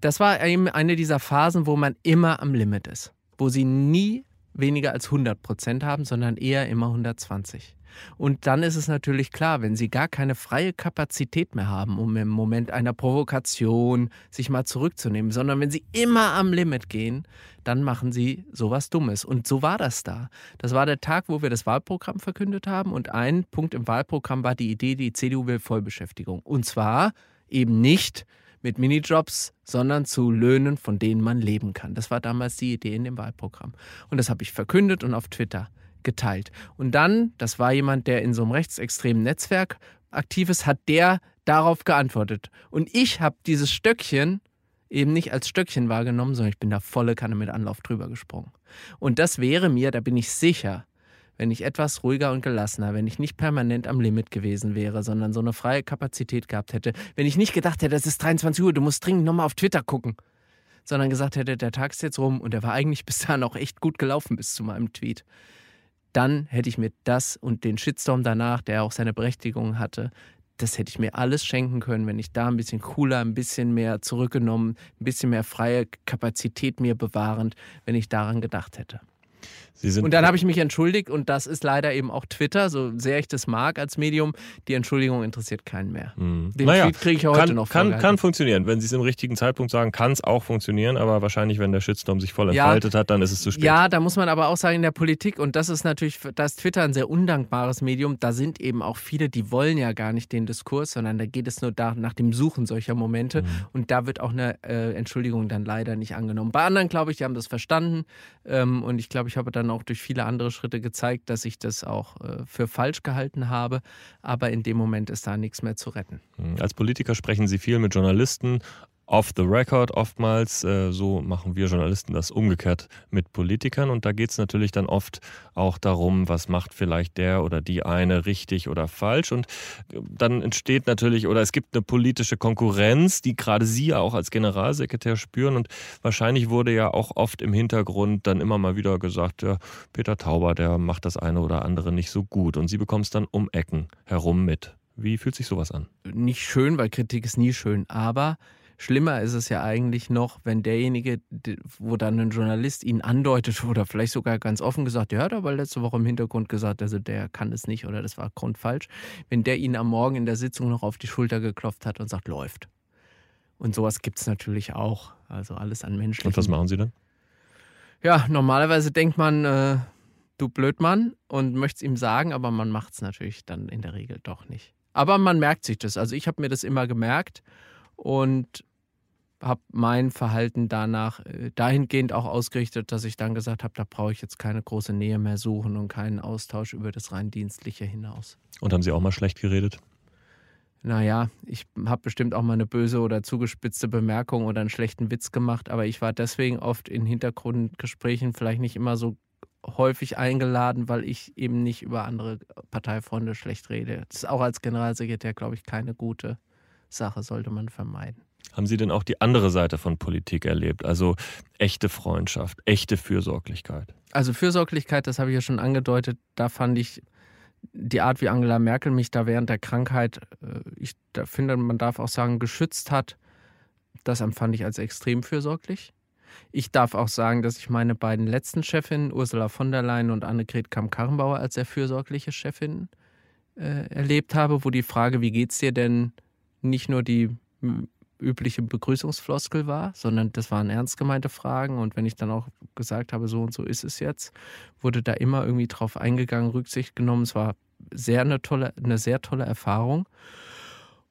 Das war eben eine dieser Phasen, wo man immer am Limit ist. Wo sie nie weniger als 100 Prozent haben, sondern eher immer 120. Und dann ist es natürlich klar, wenn sie gar keine freie Kapazität mehr haben, um im Moment einer Provokation sich mal zurückzunehmen, sondern wenn sie immer am Limit gehen, dann machen sie sowas Dummes. Und so war das da. Das war der Tag, wo wir das Wahlprogramm verkündet haben. Und ein Punkt im Wahlprogramm war die Idee, die CDU will Vollbeschäftigung. Und zwar eben nicht mit Minijobs, sondern zu Löhnen, von denen man leben kann. Das war damals die Idee in dem Wahlprogramm. Und das habe ich verkündet und auf Twitter geteilt. Und dann, das war jemand, der in so einem rechtsextremen Netzwerk aktiv ist, hat der darauf geantwortet. Und ich habe dieses Stöckchen eben nicht als Stöckchen wahrgenommen, sondern ich bin da volle Kanne mit Anlauf drüber gesprungen. Und das wäre mir, da bin ich sicher, wenn ich etwas ruhiger und gelassener, wenn ich nicht permanent am Limit gewesen wäre, sondern so eine freie Kapazität gehabt hätte, wenn ich nicht gedacht hätte, es ist 23 Uhr, du musst dringend nochmal auf Twitter gucken, sondern gesagt hätte, der Tag ist jetzt rum und der war eigentlich bis dahin auch echt gut gelaufen bis zu meinem Tweet dann hätte ich mir das und den Shitstorm danach, der auch seine Berechtigung hatte, das hätte ich mir alles schenken können, wenn ich da ein bisschen cooler, ein bisschen mehr zurückgenommen, ein bisschen mehr freie Kapazität mir bewahrend, wenn ich daran gedacht hätte und dann habe ich mich entschuldigt und das ist leider eben auch Twitter, so sehr ich das mag als Medium. Die Entschuldigung interessiert keinen mehr. Mhm. Den naja, Tweet kriege ich heute kann, noch kann, kann funktionieren. Wenn Sie es im richtigen Zeitpunkt sagen, kann es auch funktionieren, aber wahrscheinlich, wenn der Shitstorm sich voll entfaltet ja, hat, dann ist es zu spät. Ja, da muss man aber auch sagen, in der Politik, und das ist natürlich, da ist Twitter ein sehr undankbares Medium, da sind eben auch viele, die wollen ja gar nicht den Diskurs, sondern da geht es nur da, nach dem Suchen solcher Momente mhm. und da wird auch eine äh, Entschuldigung dann leider nicht angenommen. Bei anderen, glaube ich, die haben das verstanden ähm, und ich glaube, ich habe dann auch durch viele andere Schritte gezeigt, dass ich das auch äh, für falsch gehalten habe. Aber in dem Moment ist da nichts mehr zu retten. Hm, als Politiker sprechen Sie viel mit Journalisten, off the record oftmals. Äh, so machen wir Journalisten das umgekehrt mit Politikern. Und da geht es natürlich dann oft auch darum, was macht vielleicht der oder die eine richtig oder falsch. Und äh, dann entsteht natürlich, oder es gibt eine politische Konkurrenz, die gerade Sie auch als Generalsekretär spüren. Und wahrscheinlich wurde ja auch oft im Hintergrund dann immer mal wieder gesagt, ja, Peter Tauber, der macht das eine oder andere nicht so gut. Und Sie bekommen es dann um Ecken herum mit. Wie fühlt sich sowas an? Nicht schön, weil Kritik ist nie schön, aber Schlimmer ist es ja eigentlich noch, wenn derjenige, wo dann ein Journalist ihn andeutet oder vielleicht sogar ganz offen gesagt, der hat aber letzte Woche im Hintergrund gesagt, also der kann es nicht oder das war grundfalsch, wenn der ihn am Morgen in der Sitzung noch auf die Schulter geklopft hat und sagt, läuft. Und sowas gibt es natürlich auch. Also alles an Menschen. Und was machen Sie dann? Ja, normalerweise denkt man, äh, du Blödmann und möchte es ihm sagen, aber man macht es natürlich dann in der Regel doch nicht. Aber man merkt sich das. Also ich habe mir das immer gemerkt und habe mein Verhalten danach äh, dahingehend auch ausgerichtet, dass ich dann gesagt habe, da brauche ich jetzt keine große Nähe mehr suchen und keinen Austausch über das rein dienstliche hinaus. Und haben Sie auch mal schlecht geredet? Naja, ich habe bestimmt auch mal eine böse oder zugespitzte Bemerkung oder einen schlechten Witz gemacht, aber ich war deswegen oft in Hintergrundgesprächen vielleicht nicht immer so häufig eingeladen, weil ich eben nicht über andere Parteifreunde schlecht rede. Das ist auch als Generalsekretär, glaube ich, keine gute Sache, sollte man vermeiden. Haben Sie denn auch die andere Seite von Politik erlebt? Also echte Freundschaft, echte Fürsorglichkeit? Also Fürsorglichkeit, das habe ich ja schon angedeutet, da fand ich die Art, wie Angela Merkel mich da während der Krankheit, äh, ich finde, man darf auch sagen, geschützt hat, das empfand ich als extrem fürsorglich. Ich darf auch sagen, dass ich meine beiden letzten Chefinnen, Ursula von der Leyen und Annegret Kamm-Karrenbauer, als sehr fürsorgliche Chefinnen äh, erlebt habe, wo die Frage, wie geht's dir denn, nicht nur die übliche Begrüßungsfloskel war, sondern das waren ernst gemeinte Fragen. Und wenn ich dann auch gesagt habe, so und so ist es jetzt, wurde da immer irgendwie drauf eingegangen, Rücksicht genommen. Es war sehr eine tolle, eine sehr tolle Erfahrung.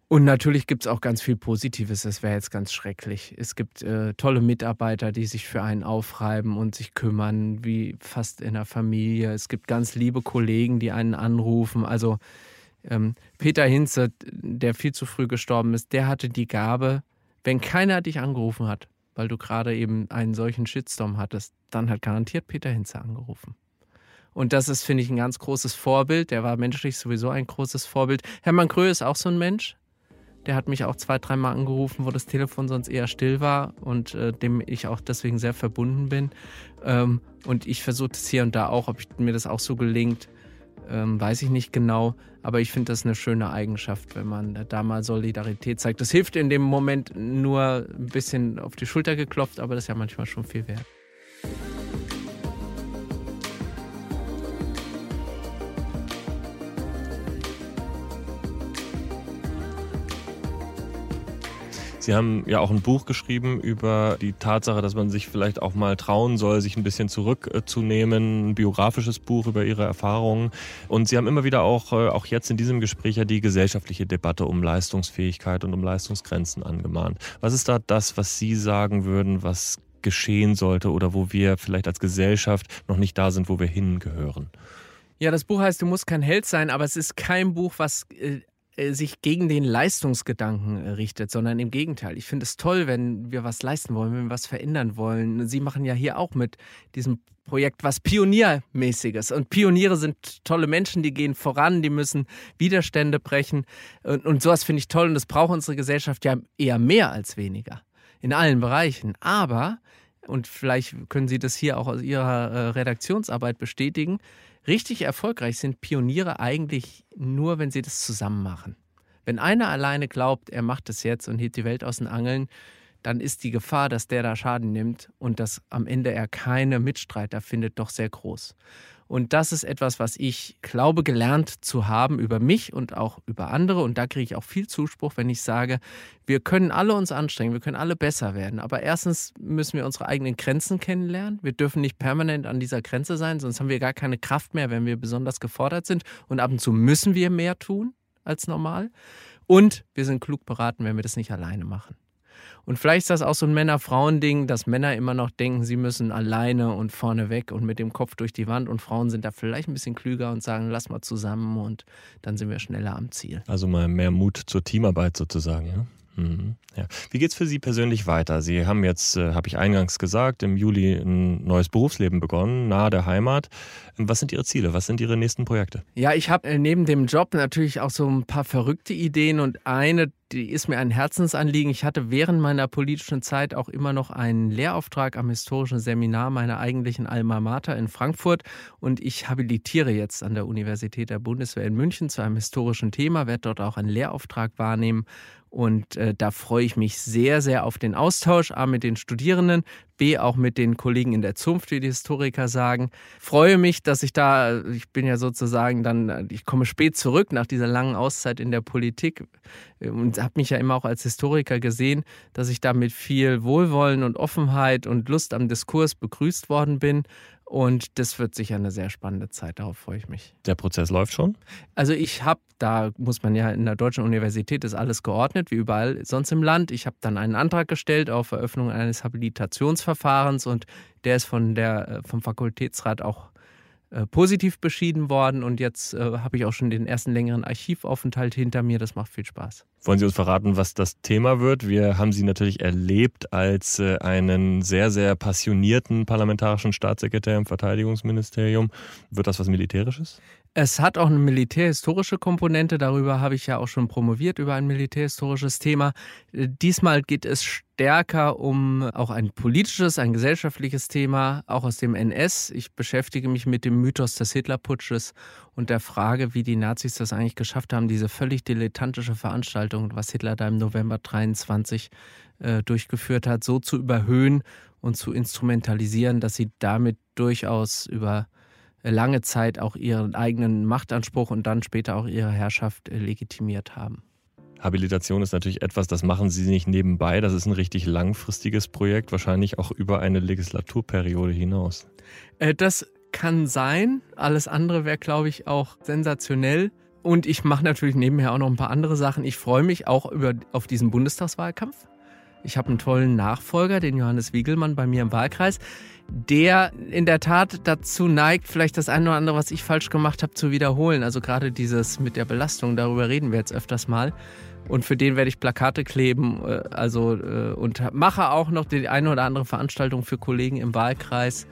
Und natürlich gibt es auch ganz viel Positives, das wäre jetzt ganz schrecklich. Es gibt äh, tolle Mitarbeiter, die sich für einen aufreiben und sich kümmern, wie fast in der Familie. Es gibt ganz liebe Kollegen, die einen anrufen. Also ähm, Peter Hinze, der viel zu früh gestorben ist, der hatte die Gabe, wenn keiner dich angerufen hat, weil du gerade eben einen solchen Shitstorm hattest, dann hat garantiert Peter Hinze angerufen. Und das ist, finde ich, ein ganz großes Vorbild. Der war menschlich sowieso ein großes Vorbild. Hermann Kröhe ist auch so ein Mensch. Der hat mich auch zwei, dreimal angerufen, wo das Telefon sonst eher still war und äh, dem ich auch deswegen sehr verbunden bin. Ähm, und ich versuche es hier und da auch, ob ich, mir das auch so gelingt, ähm, weiß ich nicht genau. Aber ich finde das eine schöne Eigenschaft, wenn man da mal Solidarität zeigt. Das hilft in dem Moment nur ein bisschen auf die Schulter geklopft, aber das ist ja manchmal schon viel wert. Sie haben ja auch ein Buch geschrieben über die Tatsache, dass man sich vielleicht auch mal trauen soll, sich ein bisschen zurückzunehmen. Ein biografisches Buch über Ihre Erfahrungen. Und Sie haben immer wieder auch, äh, auch jetzt in diesem Gespräch ja die gesellschaftliche Debatte um Leistungsfähigkeit und um Leistungsgrenzen angemahnt. Was ist da das, was Sie sagen würden, was geschehen sollte oder wo wir vielleicht als Gesellschaft noch nicht da sind, wo wir hingehören? Ja, das Buch heißt, du musst kein Held sein, aber es ist kein Buch, was äh, sich gegen den Leistungsgedanken äh, richtet, sondern im Gegenteil. Ich finde es toll, wenn wir was leisten wollen, wenn wir was verändern wollen. Sie machen ja hier auch mit diesem Projekt was Pioniermäßiges. Und Pioniere sind tolle Menschen, die gehen voran, die müssen Widerstände brechen. Und, und sowas finde ich toll und das braucht unsere Gesellschaft ja eher mehr als weniger. In allen Bereichen. Aber, und vielleicht können Sie das hier auch aus Ihrer äh, Redaktionsarbeit bestätigen, Richtig erfolgreich sind Pioniere eigentlich nur, wenn sie das zusammen machen. Wenn einer alleine glaubt, er macht es jetzt und hebt die Welt aus den Angeln, dann ist die Gefahr, dass der da Schaden nimmt und dass am Ende er keine Mitstreiter findet, doch sehr groß. Und das ist etwas, was ich glaube gelernt zu haben über mich und auch über andere. Und da kriege ich auch viel Zuspruch, wenn ich sage, wir können alle uns anstrengen, wir können alle besser werden. Aber erstens müssen wir unsere eigenen Grenzen kennenlernen. Wir dürfen nicht permanent an dieser Grenze sein, sonst haben wir gar keine Kraft mehr, wenn wir besonders gefordert sind. Und ab und zu müssen wir mehr tun als normal. Und wir sind klug beraten, wenn wir das nicht alleine machen. Und vielleicht ist das auch so ein Männer-Frauen-Ding, dass Männer immer noch denken, sie müssen alleine und vorne weg und mit dem Kopf durch die Wand und Frauen sind da vielleicht ein bisschen klüger und sagen, lass mal zusammen und dann sind wir schneller am Ziel. Also mal mehr Mut zur Teamarbeit sozusagen. Ja? Mhm. Ja. Wie geht's für Sie persönlich weiter? Sie haben jetzt, äh, habe ich eingangs gesagt, im Juli ein neues Berufsleben begonnen, nahe der Heimat. Was sind Ihre Ziele? Was sind Ihre nächsten Projekte? Ja, ich habe äh, neben dem Job natürlich auch so ein paar verrückte Ideen und eine, die ist mir ein Herzensanliegen. Ich hatte während meiner politischen Zeit auch immer noch einen Lehrauftrag am historischen Seminar meiner eigentlichen Alma Mater in Frankfurt und ich habilitiere jetzt an der Universität der Bundeswehr in München zu einem historischen Thema, werde dort auch einen Lehrauftrag wahrnehmen und äh, da freue ich mich sehr, sehr auf den Austausch, A mit den Studierenden, B auch mit den Kollegen in der Zunft, wie die Historiker sagen. Freue mich, dass ich da, ich bin ja sozusagen dann, ich komme spät zurück nach dieser langen Auszeit in der Politik äh, und habe mich ja immer auch als Historiker gesehen, dass ich da mit viel Wohlwollen und Offenheit und Lust am Diskurs begrüßt worden bin und das wird sicher eine sehr spannende Zeit, darauf freue ich mich. Der Prozess läuft schon? Also ich habe, da muss man ja in der Deutschen Universität ist alles geordnet, wie überall sonst im Land. Ich habe dann einen Antrag gestellt auf Eröffnung eines Habilitationsverfahrens und der ist von der, äh, vom Fakultätsrat auch äh, positiv beschieden worden und jetzt äh, habe ich auch schon den ersten längeren Archivaufenthalt hinter mir. Das macht viel Spaß. Wollen Sie uns verraten, was das Thema wird? Wir haben Sie natürlich erlebt als äh, einen sehr, sehr passionierten parlamentarischen Staatssekretär im Verteidigungsministerium. Wird das was Militärisches? Es hat auch eine militärhistorische Komponente. Darüber habe ich ja auch schon promoviert, über ein militärhistorisches Thema. Diesmal geht es stärker um auch ein politisches, ein gesellschaftliches Thema, auch aus dem NS. Ich beschäftige mich mit dem Mythos des Hitlerputsches und der Frage, wie die Nazis das eigentlich geschafft haben, diese völlig dilettantische Veranstaltung, was Hitler da im November 23 äh, durchgeführt hat, so zu überhöhen und zu instrumentalisieren, dass sie damit durchaus über lange Zeit auch ihren eigenen Machtanspruch und dann später auch ihre Herrschaft äh, legitimiert haben. Habilitation ist natürlich etwas, das machen Sie nicht nebenbei. Das ist ein richtig langfristiges Projekt, wahrscheinlich auch über eine Legislaturperiode hinaus. Äh, das kann sein. Alles andere wäre, glaube ich, auch sensationell. Und ich mache natürlich nebenher auch noch ein paar andere Sachen. Ich freue mich auch über, auf diesen Bundestagswahlkampf. Ich habe einen tollen Nachfolger, den Johannes Wiegelmann bei mir im Wahlkreis, der in der Tat dazu neigt, vielleicht das eine oder andere, was ich falsch gemacht habe, zu wiederholen. Also gerade dieses mit der Belastung, darüber reden wir jetzt öfters mal. Und für den werde ich Plakate kleben, äh, also äh, und mache auch noch die eine oder andere Veranstaltung für Kollegen im Wahlkreis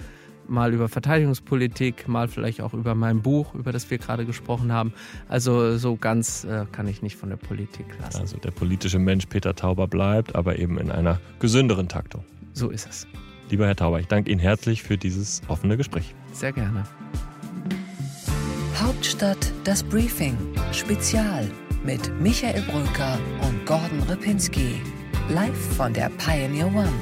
mal über Verteidigungspolitik, mal vielleicht auch über mein Buch, über das wir gerade gesprochen haben. Also so ganz äh, kann ich nicht von der Politik lassen. Also der politische Mensch Peter Tauber bleibt, aber eben in einer gesünderen Taktung. So ist es. Lieber Herr Tauber, ich danke Ihnen herzlich für dieses offene Gespräch. Sehr gerne. Hauptstadt das Briefing Spezial mit Michael Bröker und Gordon Ripinski. Live von der Pioneer One.